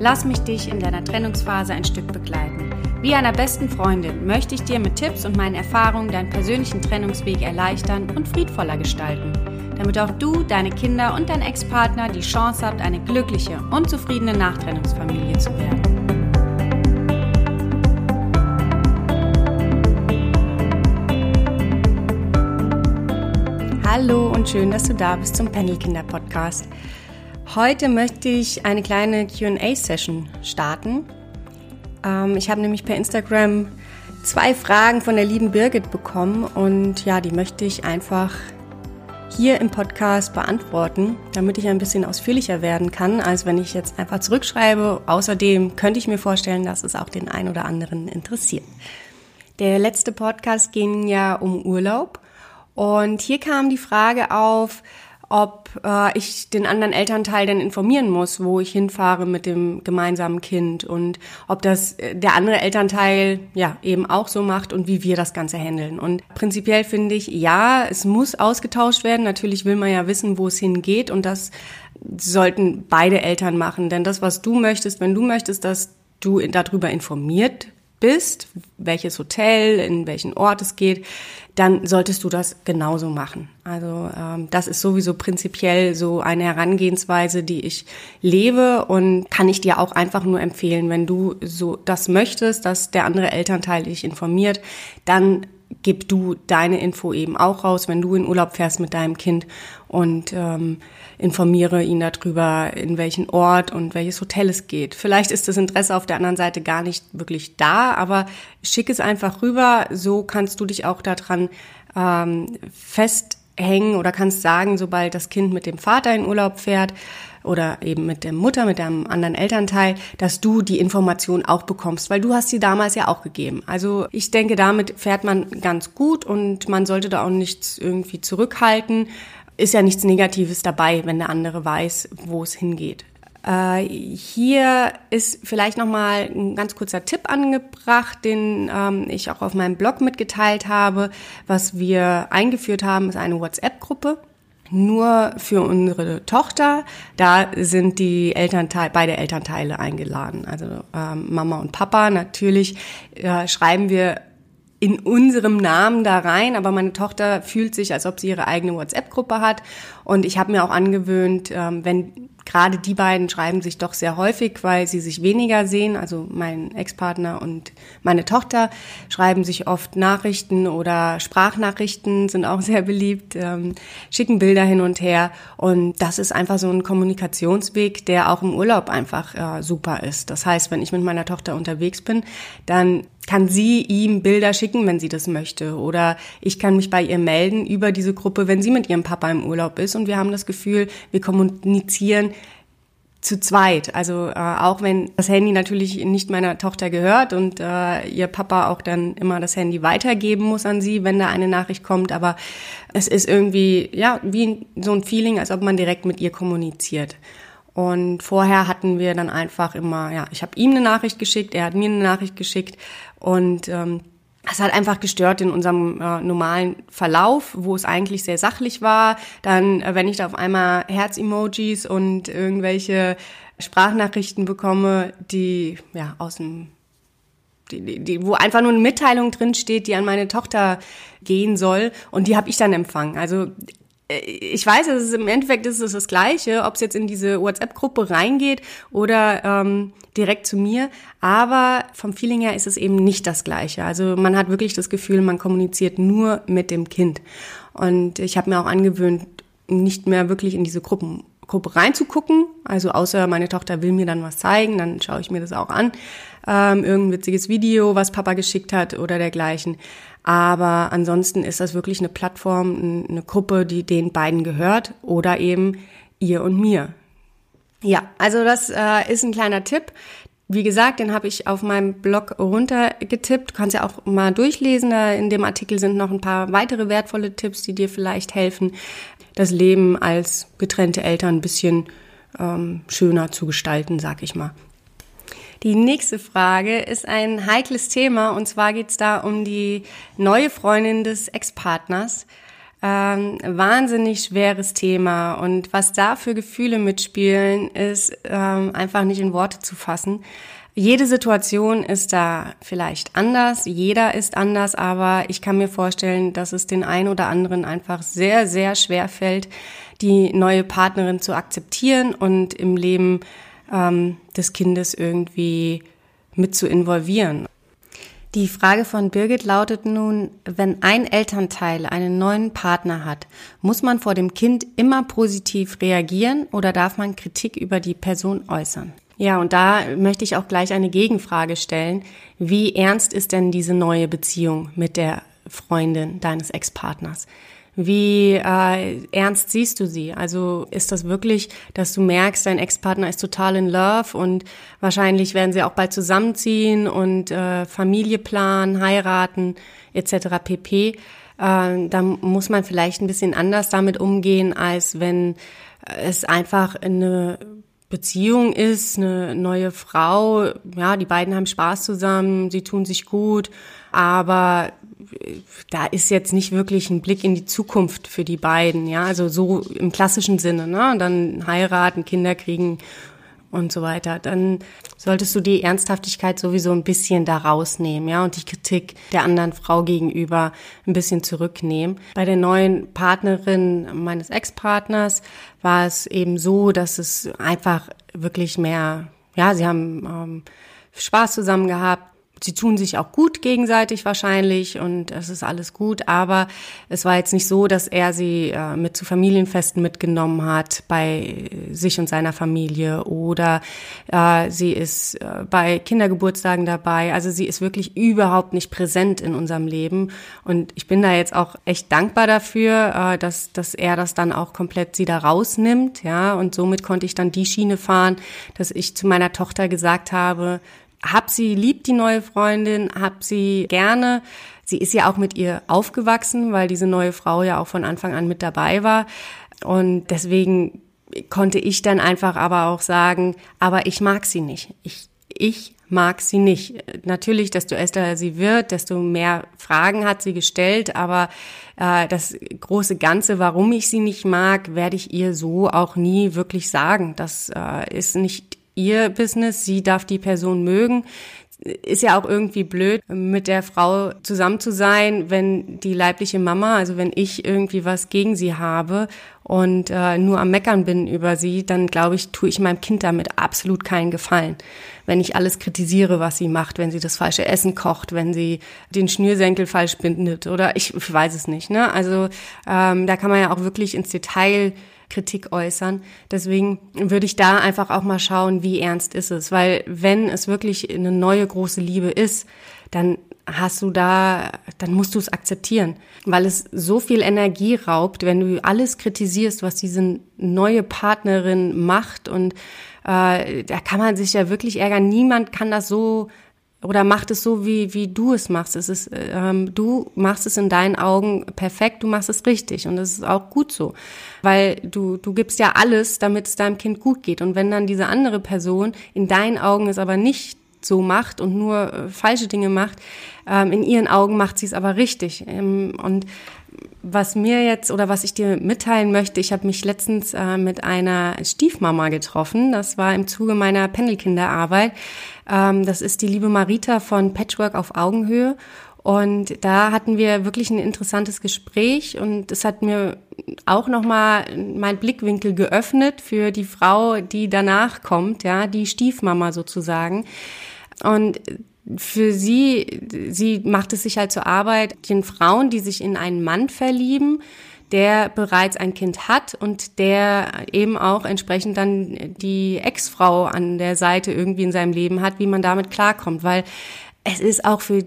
Lass mich dich in deiner Trennungsphase ein Stück begleiten. Wie einer besten Freundin möchte ich dir mit Tipps und meinen Erfahrungen deinen persönlichen Trennungsweg erleichtern und friedvoller gestalten, damit auch du, deine Kinder und dein Ex-Partner die Chance habt, eine glückliche und zufriedene Nachtrennungsfamilie zu werden. Hallo und schön, dass du da bist zum Pendelkinder Podcast. Heute möchte ich eine kleine QA-Session starten. Ähm, ich habe nämlich per Instagram zwei Fragen von der lieben Birgit bekommen und ja, die möchte ich einfach hier im Podcast beantworten, damit ich ein bisschen ausführlicher werden kann, als wenn ich jetzt einfach zurückschreibe. Außerdem könnte ich mir vorstellen, dass es auch den einen oder anderen interessiert. Der letzte Podcast ging ja um Urlaub und hier kam die Frage auf, ob äh, ich den anderen Elternteil denn informieren muss, wo ich hinfahre mit dem gemeinsamen Kind und ob das äh, der andere Elternteil ja eben auch so macht und wie wir das Ganze handeln. Und prinzipiell finde ich, ja, es muss ausgetauscht werden. Natürlich will man ja wissen, wo es hingeht und das sollten beide Eltern machen. Denn das, was du möchtest, wenn du möchtest, dass du darüber informiert bist, welches Hotel, in welchen Ort es geht, dann solltest du das genauso machen. Also ähm, das ist sowieso prinzipiell so eine Herangehensweise, die ich lebe und kann ich dir auch einfach nur empfehlen, wenn du so das möchtest, dass der andere Elternteil dich informiert, dann gib du deine Info eben auch raus, wenn du in Urlaub fährst mit deinem Kind und ähm, informiere ihn darüber, in welchen Ort und welches Hotel es geht. Vielleicht ist das Interesse auf der anderen Seite gar nicht wirklich da, aber schick es einfach rüber. So kannst du dich auch daran ähm, festhängen oder kannst sagen, sobald das Kind mit dem Vater in Urlaub fährt, oder eben mit der Mutter, mit dem anderen Elternteil, dass du die Information auch bekommst, weil du hast sie damals ja auch gegeben. Also ich denke, damit fährt man ganz gut und man sollte da auch nichts irgendwie zurückhalten. Ist ja nichts Negatives dabei, wenn der andere weiß, wo es hingeht. Äh, hier ist vielleicht noch mal ein ganz kurzer Tipp angebracht, den ähm, ich auch auf meinem Blog mitgeteilt habe. Was wir eingeführt haben, ist eine WhatsApp-Gruppe nur für unsere Tochter. Da sind die Elternteile, beide Elternteile eingeladen. Also ähm, Mama und Papa. Natürlich äh, schreiben wir in unserem Namen da rein, aber meine Tochter fühlt sich, als ob sie ihre eigene WhatsApp-Gruppe hat. Und ich habe mir auch angewöhnt, ähm, wenn gerade die beiden schreiben sich doch sehr häufig, weil sie sich weniger sehen. Also mein Ex-Partner und meine Tochter schreiben sich oft Nachrichten oder Sprachnachrichten sind auch sehr beliebt, ähm, schicken Bilder hin und her. Und das ist einfach so ein Kommunikationsweg, der auch im Urlaub einfach äh, super ist. Das heißt, wenn ich mit meiner Tochter unterwegs bin, dann kann sie ihm Bilder schicken, wenn sie das möchte. Oder ich kann mich bei ihr melden über diese Gruppe, wenn sie mit ihrem Papa im Urlaub ist. Und wir haben das Gefühl, wir kommunizieren zu zweit. Also äh, auch wenn das Handy natürlich nicht meiner Tochter gehört und äh, ihr Papa auch dann immer das Handy weitergeben muss an sie, wenn da eine Nachricht kommt. Aber es ist irgendwie ja wie so ein Feeling, als ob man direkt mit ihr kommuniziert. Und vorher hatten wir dann einfach immer, ja, ich habe ihm eine Nachricht geschickt, er hat mir eine Nachricht geschickt und ähm, es hat einfach gestört in unserem äh, normalen Verlauf, wo es eigentlich sehr sachlich war. Dann, äh, wenn ich da auf einmal Herz-Emojis und irgendwelche Sprachnachrichten bekomme, die ja aus dem die, die, wo einfach nur eine Mitteilung drin steht, die an meine Tochter gehen soll und die habe ich dann empfangen. Also ich weiß, es im Endeffekt ist es das Gleiche, ob es jetzt in diese WhatsApp-Gruppe reingeht oder ähm, direkt zu mir, aber vom Feeling her ist es eben nicht das Gleiche. Also man hat wirklich das Gefühl, man kommuniziert nur mit dem Kind. Und ich habe mir auch angewöhnt, nicht mehr wirklich in diese Gruppen Gruppe reinzugucken. Also außer meine Tochter will mir dann was zeigen, dann schaue ich mir das auch an. Ähm, irgendein witziges Video, was Papa geschickt hat oder dergleichen. Aber ansonsten ist das wirklich eine Plattform, eine Gruppe, die den beiden gehört oder eben ihr und mir. Ja, also das äh, ist ein kleiner Tipp. Wie gesagt, den habe ich auf meinem Blog runtergetippt. Du kannst ja auch mal durchlesen. Da in dem Artikel sind noch ein paar weitere wertvolle Tipps, die dir vielleicht helfen, das Leben als getrennte Eltern ein bisschen ähm, schöner zu gestalten, sag ich mal. Die nächste Frage ist ein heikles Thema und zwar geht es da um die neue Freundin des Ex-Partners. Ähm, wahnsinnig schweres Thema und was da für Gefühle mitspielen, ist ähm, einfach nicht in Worte zu fassen. Jede Situation ist da vielleicht anders, jeder ist anders, aber ich kann mir vorstellen, dass es den einen oder anderen einfach sehr, sehr schwer fällt, die neue Partnerin zu akzeptieren und im Leben ähm, des Kindes irgendwie mit zu involvieren. Die Frage von Birgit lautet nun, wenn ein Elternteil einen neuen Partner hat, muss man vor dem Kind immer positiv reagieren oder darf man Kritik über die Person äußern? Ja, und da möchte ich auch gleich eine Gegenfrage stellen. Wie ernst ist denn diese neue Beziehung mit der Freundin deines Ex-Partners? Wie äh, ernst siehst du sie? Also ist das wirklich, dass du merkst, dein Ex-Partner ist total in Love und wahrscheinlich werden sie auch bald zusammenziehen und äh, Familie planen, heiraten etc. pp. Äh, da muss man vielleicht ein bisschen anders damit umgehen, als wenn es einfach eine Beziehung ist, eine neue Frau, ja, die beiden haben Spaß zusammen, sie tun sich gut, aber da ist jetzt nicht wirklich ein Blick in die Zukunft für die beiden, ja, also so im klassischen Sinne, ne, dann heiraten, Kinder kriegen und so weiter, dann solltest du die Ernsthaftigkeit sowieso ein bisschen da rausnehmen, ja, und die Kritik der anderen Frau gegenüber ein bisschen zurücknehmen. Bei der neuen Partnerin meines Ex-Partners war es eben so, dass es einfach wirklich mehr, ja, sie haben ähm, Spaß zusammen gehabt, sie tun sich auch gut gegenseitig wahrscheinlich und es ist alles gut, aber es war jetzt nicht so, dass er sie äh, mit zu Familienfesten mitgenommen hat bei sich und seiner Familie oder äh, sie ist äh, bei Kindergeburtstagen dabei. Also sie ist wirklich überhaupt nicht präsent in unserem Leben und ich bin da jetzt auch echt dankbar dafür, äh, dass, dass er das dann auch komplett sie da rausnimmt, ja, und somit konnte ich dann die Schiene fahren, dass ich zu meiner Tochter gesagt habe, hab sie lieb, die neue Freundin, hab sie gerne. Sie ist ja auch mit ihr aufgewachsen, weil diese neue Frau ja auch von Anfang an mit dabei war. Und deswegen konnte ich dann einfach aber auch sagen, aber ich mag sie nicht. Ich, ich mag sie nicht. Natürlich, desto älter sie wird, desto mehr Fragen hat sie gestellt, aber äh, das große Ganze, warum ich sie nicht mag, werde ich ihr so auch nie wirklich sagen. Das äh, ist nicht ihr Business, sie darf die Person mögen. Ist ja auch irgendwie blöd, mit der Frau zusammen zu sein, wenn die leibliche Mama, also wenn ich irgendwie was gegen sie habe und äh, nur am Meckern bin über sie, dann glaube ich, tue ich meinem Kind damit absolut keinen Gefallen. Wenn ich alles kritisiere, was sie macht, wenn sie das falsche Essen kocht, wenn sie den Schnürsenkel falsch bindet oder ich, ich weiß es nicht. Ne? Also ähm, da kann man ja auch wirklich ins Detail Kritik äußern. Deswegen würde ich da einfach auch mal schauen, wie ernst ist es. Weil wenn es wirklich eine neue große Liebe ist, dann hast du da, dann musst du es akzeptieren, weil es so viel Energie raubt, wenn du alles kritisierst, was diese neue Partnerin macht und äh, da kann man sich ja wirklich ärgern. Niemand kann das so oder macht es so, wie, wie du es machst. Es ist, ähm, du machst es in deinen Augen perfekt, du machst es richtig und das ist auch gut so, weil du, du gibst ja alles, damit es deinem Kind gut geht. Und wenn dann diese andere Person in deinen Augen es aber nicht so macht und nur äh, falsche Dinge macht, ähm, in ihren Augen macht sie es aber richtig. Ähm, und was mir jetzt oder was ich dir mitteilen möchte, ich habe mich letztens äh, mit einer Stiefmama getroffen. Das war im Zuge meiner Pendelkinderarbeit. Ähm, das ist die liebe Marita von Patchwork auf Augenhöhe. Und da hatten wir wirklich ein interessantes Gespräch und es hat mir auch nochmal mein Blickwinkel geöffnet für die Frau, die danach kommt, ja, die Stiefmama sozusagen. Und für sie, sie macht es sich halt zur Arbeit, den Frauen, die sich in einen Mann verlieben, der bereits ein Kind hat und der eben auch entsprechend dann die Ex-Frau an der Seite irgendwie in seinem Leben hat, wie man damit klarkommt, weil es ist auch für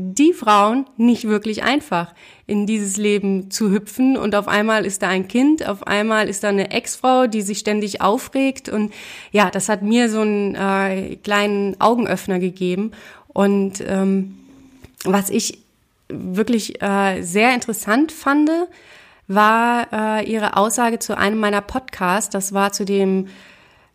die Frauen nicht wirklich einfach, in dieses Leben zu hüpfen. Und auf einmal ist da ein Kind, auf einmal ist da eine Ex-Frau, die sich ständig aufregt. Und ja, das hat mir so einen äh, kleinen Augenöffner gegeben. Und ähm, was ich wirklich äh, sehr interessant fand, war äh, ihre Aussage zu einem meiner Podcasts. Das war zu dem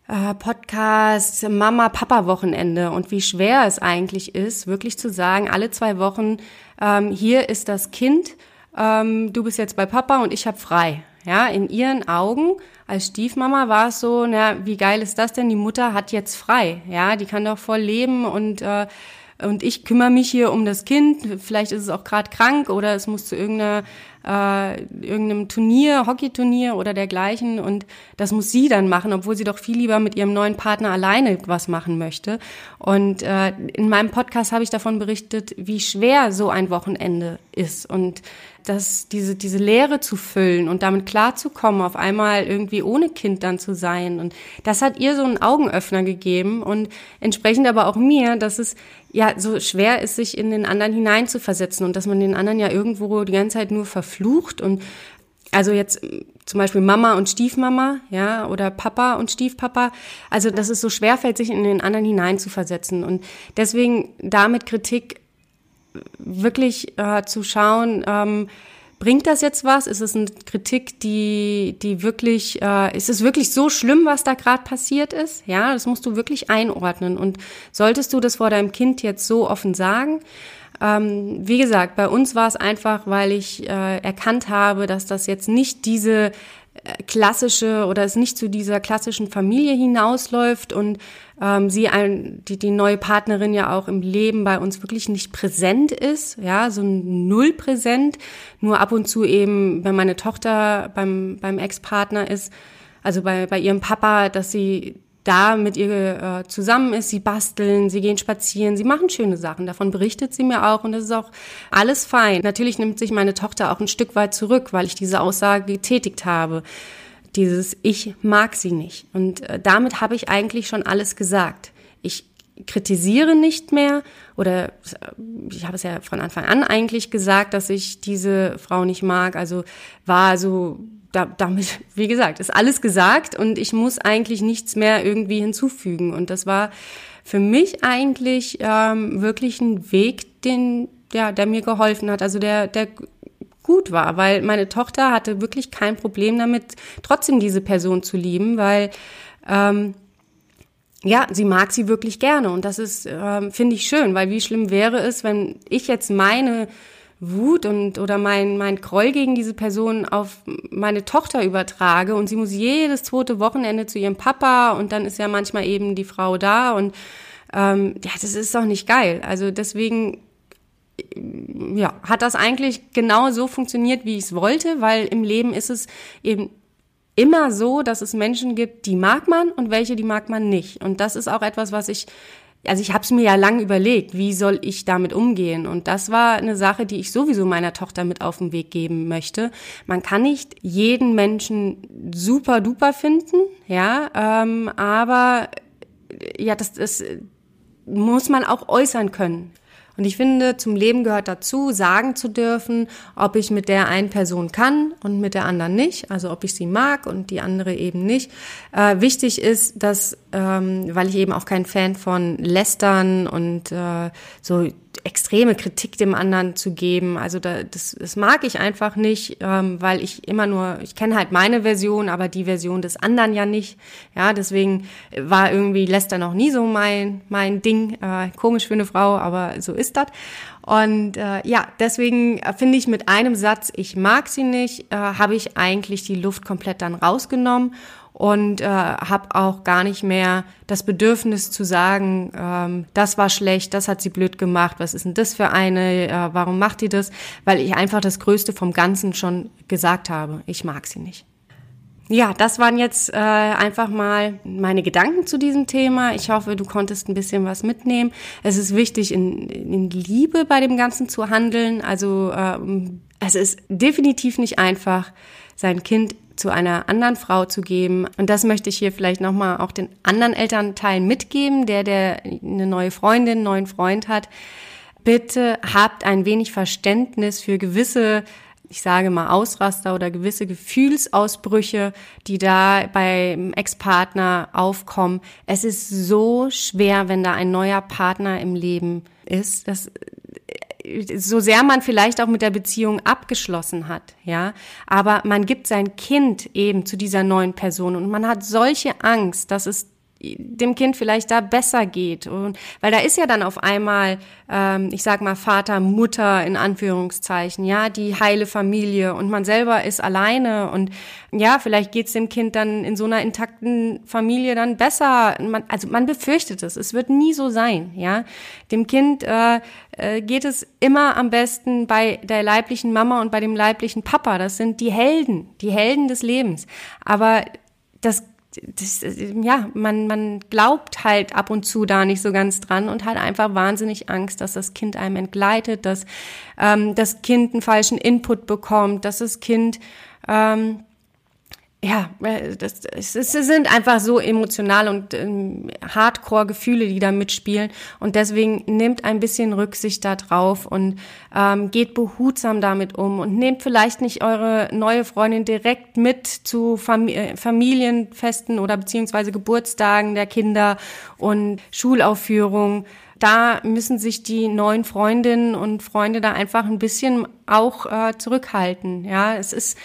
äh, Podcast Mama-Papa-Wochenende und wie schwer es eigentlich ist, wirklich zu sagen, alle zwei Wochen, ähm, hier ist das Kind, ähm, du bist jetzt bei Papa und ich habe frei. Ja, in ihren Augen als Stiefmama war es so, na, wie geil ist das denn? Die Mutter hat jetzt frei. Ja, die kann doch voll leben und äh, und ich kümmere mich hier um das Kind. Vielleicht ist es auch gerade krank oder es muss zu irgendeiner äh, irgendeinem Turnier, Hockeyturnier oder dergleichen und das muss sie dann machen, obwohl sie doch viel lieber mit ihrem neuen Partner alleine was machen möchte. Und äh, in meinem Podcast habe ich davon berichtet, wie schwer so ein Wochenende ist und dass diese, diese Leere zu füllen und damit klarzukommen, auf einmal irgendwie ohne Kind dann zu sein. Und das hat ihr so einen Augenöffner gegeben und entsprechend aber auch mir, dass es ja so schwer ist, sich in den anderen hineinzuversetzen und dass man den anderen ja irgendwo die ganze Zeit nur verflucht und also jetzt zum Beispiel Mama und Stiefmama, ja, oder Papa und Stiefpapa. Also, dass es so schwer fällt, sich in den anderen hineinzuversetzen. Und deswegen damit Kritik wirklich äh, zu schauen, ähm, bringt das jetzt was? Ist es eine Kritik, die, die wirklich, äh, ist es wirklich so schlimm, was da gerade passiert ist? Ja, das musst du wirklich einordnen. Und solltest du das vor deinem Kind jetzt so offen sagen? Ähm, wie gesagt, bei uns war es einfach, weil ich äh, erkannt habe, dass das jetzt nicht diese klassische oder es nicht zu dieser klassischen Familie hinausläuft und ähm, sie ein, die, die neue Partnerin ja auch im Leben bei uns wirklich nicht präsent ist, ja, so null präsent, nur ab und zu eben, wenn meine Tochter beim, beim Ex-Partner ist, also bei, bei ihrem Papa, dass sie da mit ihr äh, zusammen ist. Sie basteln, sie gehen spazieren, sie machen schöne Sachen. Davon berichtet sie mir auch und das ist auch alles fein. Natürlich nimmt sich meine Tochter auch ein Stück weit zurück, weil ich diese Aussage getätigt habe. Dieses Ich mag sie nicht. Und äh, damit habe ich eigentlich schon alles gesagt. Ich kritisiere nicht mehr oder äh, ich habe es ja von Anfang an eigentlich gesagt, dass ich diese Frau nicht mag. Also war so da, damit, wie gesagt, ist alles gesagt und ich muss eigentlich nichts mehr irgendwie hinzufügen. Und das war für mich eigentlich ähm, wirklich ein Weg, den, ja, der mir geholfen hat, also der, der gut war, weil meine Tochter hatte wirklich kein Problem damit, trotzdem diese Person zu lieben, weil ähm, ja, sie mag sie wirklich gerne und das ist, ähm, finde ich schön, weil wie schlimm wäre es, wenn ich jetzt meine Wut und oder mein mein Groll gegen diese Person auf meine Tochter übertrage und sie muss jedes zweite Wochenende zu ihrem Papa und dann ist ja manchmal eben die Frau da und ähm, ja, das ist doch nicht geil. Also deswegen ja, hat das eigentlich genau so funktioniert, wie ich es wollte, weil im Leben ist es eben immer so, dass es Menschen gibt, die mag man und welche, die mag man nicht. Und das ist auch etwas, was ich also ich habe es mir ja lang überlegt, wie soll ich damit umgehen? Und das war eine Sache, die ich sowieso meiner Tochter mit auf den Weg geben möchte. Man kann nicht jeden Menschen super duper finden, ja, ähm, aber ja, das, das muss man auch äußern können. Und ich finde, zum Leben gehört dazu, sagen zu dürfen, ob ich mit der einen Person kann und mit der anderen nicht, also ob ich sie mag und die andere eben nicht. Äh, wichtig ist, dass, ähm, weil ich eben auch kein Fan von Lästern und äh, so extreme Kritik dem anderen zu geben. Also da, das, das mag ich einfach nicht, ähm, weil ich immer nur, ich kenne halt meine Version, aber die Version des anderen ja nicht. Ja, deswegen war irgendwie Lester noch nie so mein mein Ding. Äh, komisch für eine Frau, aber so ist das. Und äh, ja, deswegen finde ich mit einem Satz, ich mag sie nicht, äh, habe ich eigentlich die Luft komplett dann rausgenommen und äh, habe auch gar nicht mehr das Bedürfnis zu sagen, ähm, das war schlecht, das hat sie blöd gemacht, was ist denn das für eine, äh, warum macht die das? Weil ich einfach das Größte vom Ganzen schon gesagt habe, ich mag sie nicht. Ja, das waren jetzt äh, einfach mal meine Gedanken zu diesem Thema. Ich hoffe, du konntest ein bisschen was mitnehmen. Es ist wichtig, in, in Liebe bei dem Ganzen zu handeln. Also ähm, es ist definitiv nicht einfach, sein Kind zu einer anderen Frau zu geben. Und das möchte ich hier vielleicht nochmal auch den anderen Elternteilen mitgeben, der, der eine neue Freundin, einen neuen Freund hat. bitte habt ein wenig Verständnis für gewisse ich sage mal Ausraster oder gewisse Gefühlsausbrüche, die da beim Ex-Partner aufkommen. Es ist so schwer, wenn da ein neuer Partner im Leben ist. Das so sehr man vielleicht auch mit der Beziehung abgeschlossen hat, ja, aber man gibt sein Kind eben zu dieser neuen Person und man hat solche Angst, dass es dem Kind vielleicht da besser geht. Und weil da ist ja dann auf einmal, ähm, ich sag mal, Vater, Mutter in Anführungszeichen, ja, die heile Familie und man selber ist alleine und ja, vielleicht geht's dem Kind dann in so einer intakten Familie dann besser. Man, also man befürchtet es. Es wird nie so sein, ja. Dem Kind äh, äh, geht es immer am besten bei der leiblichen Mama und bei dem leiblichen Papa. Das sind die Helden, die Helden des Lebens. Aber das das, ja, man, man glaubt halt ab und zu da nicht so ganz dran und hat einfach wahnsinnig Angst, dass das Kind einem entgleitet, dass ähm, das Kind einen falschen Input bekommt, dass das Kind ähm, ja, äh, das, es, es sind einfach so emotional und ähm, Hardcore-Gefühle, die da mitspielen. Und deswegen nehmt ein bisschen Rücksicht da drauf und ähm, geht behutsam damit um und nehmt vielleicht nicht eure neue Freundin direkt mit zu Fam äh, Familienfesten oder beziehungsweise Geburtstagen der Kinder und Schulaufführungen. Da müssen sich die neuen Freundinnen und Freunde da einfach ein bisschen auch äh, zurückhalten. Ja, es ist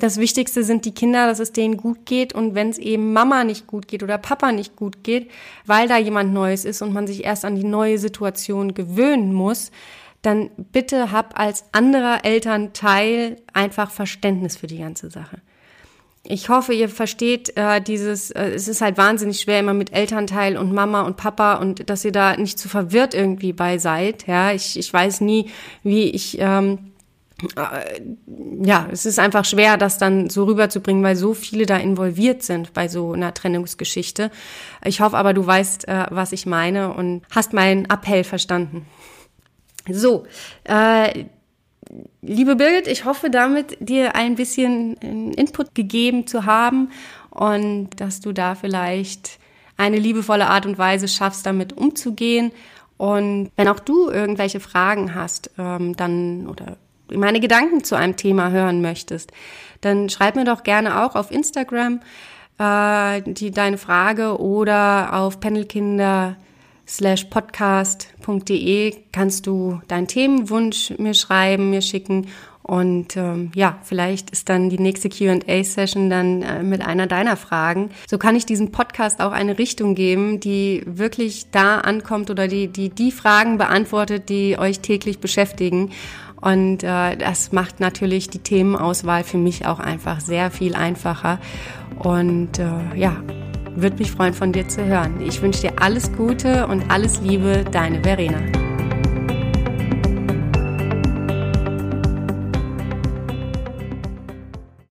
das Wichtigste sind die Kinder, dass es denen gut geht und wenn es eben Mama nicht gut geht oder Papa nicht gut geht, weil da jemand Neues ist und man sich erst an die neue Situation gewöhnen muss, dann bitte hab als anderer Elternteil einfach Verständnis für die ganze Sache. Ich hoffe, ihr versteht äh, dieses, äh, es ist halt wahnsinnig schwer immer mit Elternteil und Mama und Papa und dass ihr da nicht zu verwirrt irgendwie bei seid. Ja, ich, ich weiß nie, wie ich ähm, äh, ja, es ist einfach schwer, das dann so rüberzubringen, weil so viele da involviert sind bei so einer Trennungsgeschichte. Ich hoffe aber, du weißt, äh, was ich meine und hast meinen Appell verstanden. So, äh, liebe Birgit, ich hoffe damit, dir ein bisschen Input gegeben zu haben und dass du da vielleicht eine liebevolle Art und Weise schaffst, damit umzugehen. Und wenn auch du irgendwelche Fragen hast, ähm, dann oder meine Gedanken zu einem Thema hören möchtest, dann schreib mir doch gerne auch auf Instagram äh, die, deine Frage oder auf panelkinder slash podcast.de kannst du deinen Themenwunsch mir schreiben, mir schicken und ähm, ja, vielleicht ist dann die nächste QA-Session dann äh, mit einer deiner Fragen. So kann ich diesem Podcast auch eine Richtung geben, die wirklich da ankommt oder die, die die Fragen beantwortet, die euch täglich beschäftigen. Und äh, das macht natürlich die Themenauswahl für mich auch einfach sehr viel einfacher. Und äh, ja, würde mich freuen, von dir zu hören. Ich wünsche dir alles Gute und alles Liebe, deine Verena.